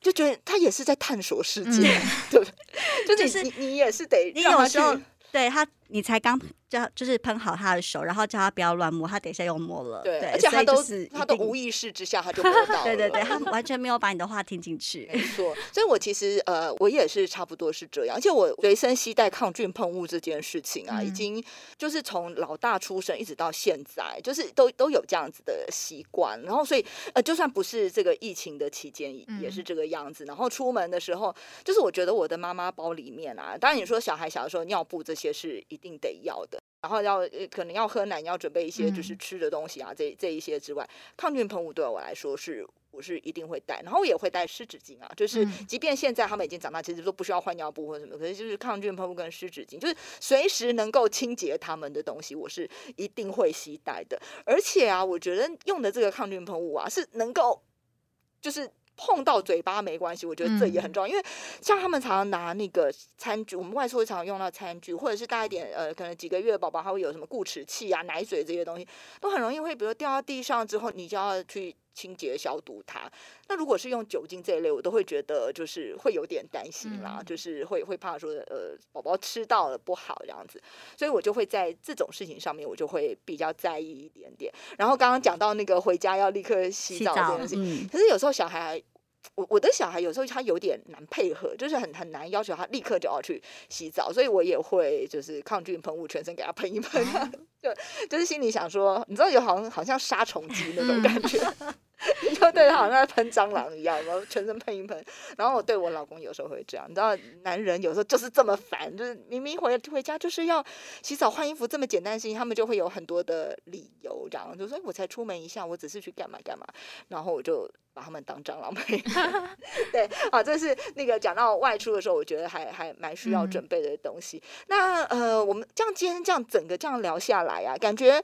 就觉得他也是在探索世界，对不对？就是你你也是得你有时候对他。你才刚叫就是喷好他的手，然后叫他不要乱摸，他等一下又摸了。对，而且他都是他都无意识之下他就摸到 了。对对对，他完全没有把你的话听进去。没错，所以我其实呃，我也是差不多是这样。而且我随身携带抗菌喷雾这件事情啊，已经就是从老大出生一直到现在，就是都都有这样子的习惯。然后所以呃，就算不是这个疫情的期间，也是这个样子。然后出门的时候，就是我觉得我的妈妈包里面啊，当然你说小孩小的时候尿布这些是一。定得要的。然后要可能要喝奶，你要准备一些就是吃的东西啊，这这一些之外，抗菌喷雾对我来说是我是一定会带，然后也会带湿纸巾啊，就是即便现在他们已经长大，其实都不需要换尿布或什么，可是就是抗菌喷雾跟湿纸巾，就是随时能够清洁他们的东西，我是一定会携带的。而且啊，我觉得用的这个抗菌喷雾啊，是能够就是。碰到嘴巴没关系，我觉得这也很重要，因为像他们常常拿那个餐具，我们外出会常常用到餐具，或者是大一点，呃，可能几个月的宝宝，他会有什么固齿器啊、奶嘴这些东西，都很容易会，比如掉到地上之后，你就要去。清洁消毒它。那如果是用酒精这一类，我都会觉得就是会有点担心啦，就是会会怕说呃宝宝吃到了不好这样子，所以我就会在这种事情上面我就会比较在意一点点。然后刚刚讲到那个回家要立刻洗澡这件事情，可是有时候小孩。我我的小孩有时候他有点难配合，就是很很难要求他立刻就要去洗澡，所以我也会就是抗菌喷雾全身给他喷一喷，就就是心里想说，你知道有好像好像杀虫剂那种感觉。就对他好像在喷蟑螂一样，然后全身喷一喷。然后我对我老公有时候会这样，你知道，男人有时候就是这么烦，就是明明回回家就是要洗澡换衣服这么简单的事情，他们就会有很多的理由，这样就说我才出门一下，我只是去干嘛干嘛，然后我就把他们当蟑螂喷。对，好，这是那个讲到外出的时候，我觉得还还蛮需要准备的东西。那呃，我们这样今天这样整个这样聊下来啊，感觉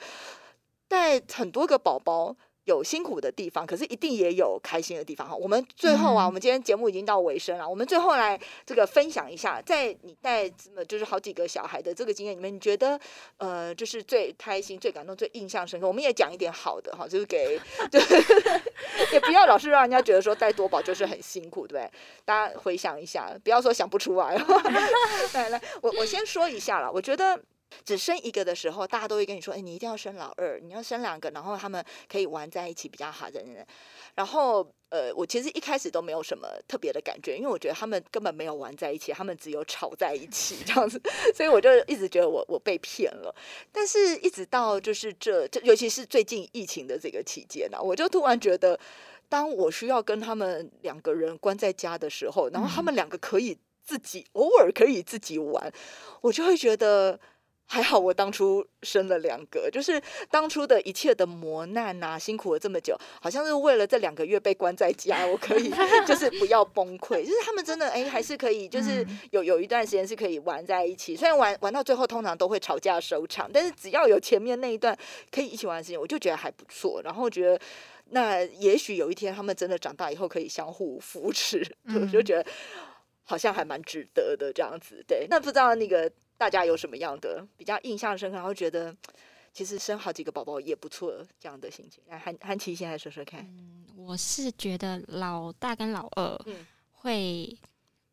带很多个宝宝。有辛苦的地方，可是一定也有开心的地方哈。我们最后啊，我们今天节目已经到尾声了，我们最后来这个分享一下，在你带这么就是好几个小孩的这个经验里面，你觉得呃，就是最开心、最感动、最印象深刻。我们也讲一点好的哈，就是给，也不要老是让人家觉得说带多宝就是很辛苦，对不对？大家回想一下，不要说想不出来。来来，我我先说一下了，我觉得。只生一个的时候，大家都会跟你说：“哎，你一定要生老二，你要生两个，然后他们可以玩在一起比较好的。”然后，呃，我其实一开始都没有什么特别的感觉，因为我觉得他们根本没有玩在一起，他们只有吵在一起这样子，所以我就一直觉得我我被骗了。但是，一直到就是这这，尤其是最近疫情的这个期间呢，我就突然觉得，当我需要跟他们两个人关在家的时候，然后他们两个可以自己偶尔可以自己玩，我就会觉得。还好我当初生了两个，就是当初的一切的磨难呐，辛苦了这么久，好像是为了这两个月被关在家，我可以 就是不要崩溃。就是他们真的哎，还是可以，就是有有一段时间是可以玩在一起。虽然玩玩到最后通常都会吵架收场，但是只要有前面那一段可以一起玩的时间，我就觉得还不错。然后觉得那也许有一天他们真的长大以后可以相互扶持，我就觉得好像还蛮值得的这样子。对，那不知道那个。大家有什么样的比较印象深刻，然后觉得其实生好几个宝宝也不错这样的心情？来，韩韩琦先来说说看。嗯，我是觉得老大跟老二会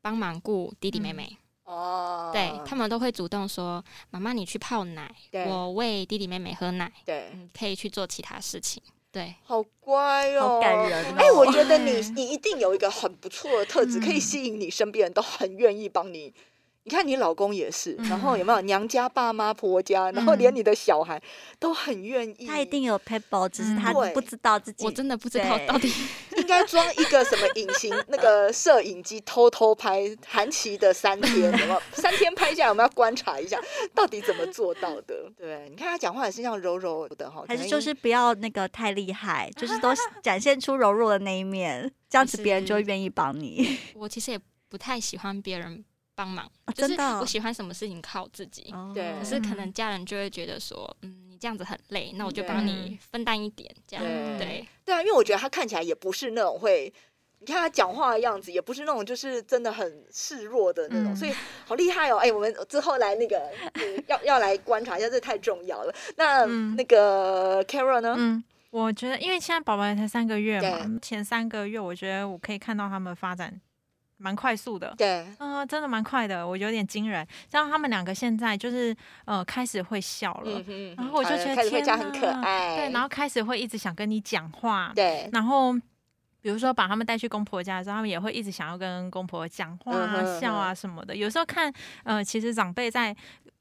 帮忙顾弟弟妹妹哦，对他们都会主动说：“妈妈，你去泡奶，我喂弟弟妹妹喝奶。”对，可以去做其他事情。对，好乖哦，好感人。哎，我觉得你 你一定有一个很不错的特质，可以吸引你身边人都很愿意帮你。你看，你老公也是，然后有没有娘家、爸妈、婆家，然后连你的小孩都很愿意。他一定有 pebble，只是他不知道自己。我真的不知道到底应该装一个什么隐形那个摄影机，偷偷拍韩琦的三天，什么 三天拍下来，我们要观察一下到底怎么做到的。对，你看他讲话也是像柔柔的哈，还是就是不要那个太厉害，就是都展现出柔弱的那一面，这样子别人就会愿意帮你。我其实也不太喜欢别人。帮忙，就是我喜欢什么事情靠自己。对，可是可能家人就会觉得说，嗯，你这样子很累，那我就帮你分担一点，这样对。对啊，因为我觉得他看起来也不是那种会，你看他讲话的样子，也不是那种就是真的很示弱的那种，所以好厉害哦！哎，我们之后来那个 要要来观察一下，这太重要了。那那个 Carol 呢？嗯，我觉得因为现在宝宝才三个月嘛，前三个月我觉得我可以看到他们发展。蛮快速的，对，嗯，真的蛮快的，我有点惊人。像他们两个现在就是呃开始会笑了，然后我就觉得天哪，很可爱，对，然后开始会一直想跟你讲话，对，然后比如说把他们带去公婆家的时候，他们也会一直想要跟公婆讲话啊、笑啊什么的。有时候看呃，其实长辈在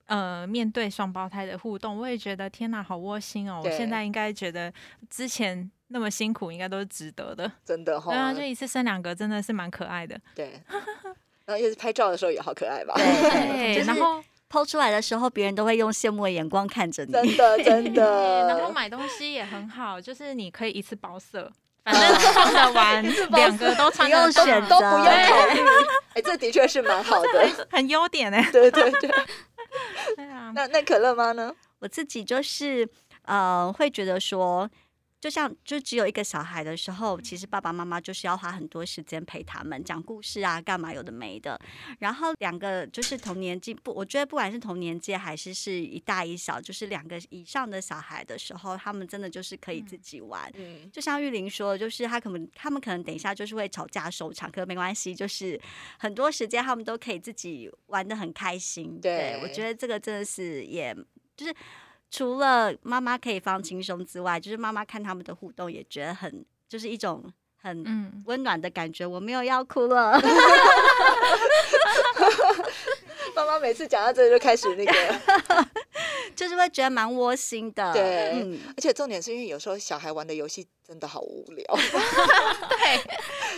呃面对双胞胎的互动，我也觉得天哪，好窝心哦。我现在应该觉得之前。那么辛苦，应该都是值得的，真的哈。对啊，就一次生两个，真的是蛮可爱的。对，然后又是拍照的时候也好可爱吧。对，然后抛出来的时候，别人都会用羡慕的眼光看着你。真的，真的。然后买东西也很好，就是你可以一次包色，反正穿得完，两个都穿得选都不用考虑。哎，这的确是蛮好的，很优点哎。对对对。对啊。那那可乐妈呢？我自己就是呃，会觉得说。就像就只有一个小孩的时候，其实爸爸妈妈就是要花很多时间陪他们讲故事啊，干嘛有的没的。然后两个就是同年纪不，我觉得不管是同年纪还是是一大一小，就是两个以上的小孩的时候，他们真的就是可以自己玩。嗯，就像玉玲说，就是他可能他们可能等一下就是会吵架收场，可没关系，就是很多时间他们都可以自己玩的很开心。对，我觉得这个真的是也就是。除了妈妈可以放轻松之外，就是妈妈看他们的互动也觉得很，就是一种很温暖的感觉。我没有要哭了。妈妈每次讲到这就开始那个，就是会觉得蛮窝心的。对，而且重点是因为有时候小孩玩的游戏真的好无聊。对，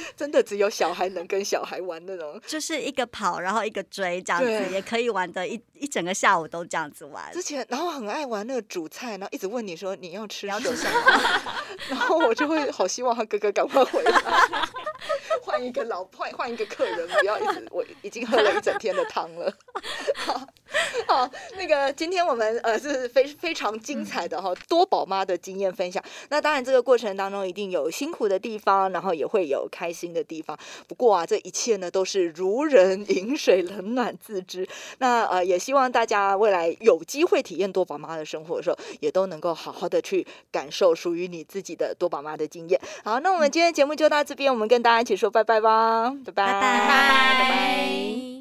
真的只有小孩能跟小孩玩那种，就是一个跑，然后一个追这样子，也可以玩的一一整个下午都这样子玩。之前然后很爱玩那个煮菜，然后一直问你说你要吃什么，然后我就会好希望他哥哥赶快回来，换一个老换换一个客人，不要一直我已经喝了一整天的汤了。好，好，那个今天我们呃是非非常精彩的哈，多宝妈的经验分享。那当然这个过程当中一定有辛苦的地方，然后也会有开心的地方。不过啊，这一切呢都是如人饮水，冷暖自知。那呃也希望大家未来有机会体验多宝妈的生活的时候，也都能够好好的去感受属于你自己的多宝妈的经验。好，那我们今天节目就到这边，我们跟大家一起说拜拜拜吧，拜拜拜拜拜拜。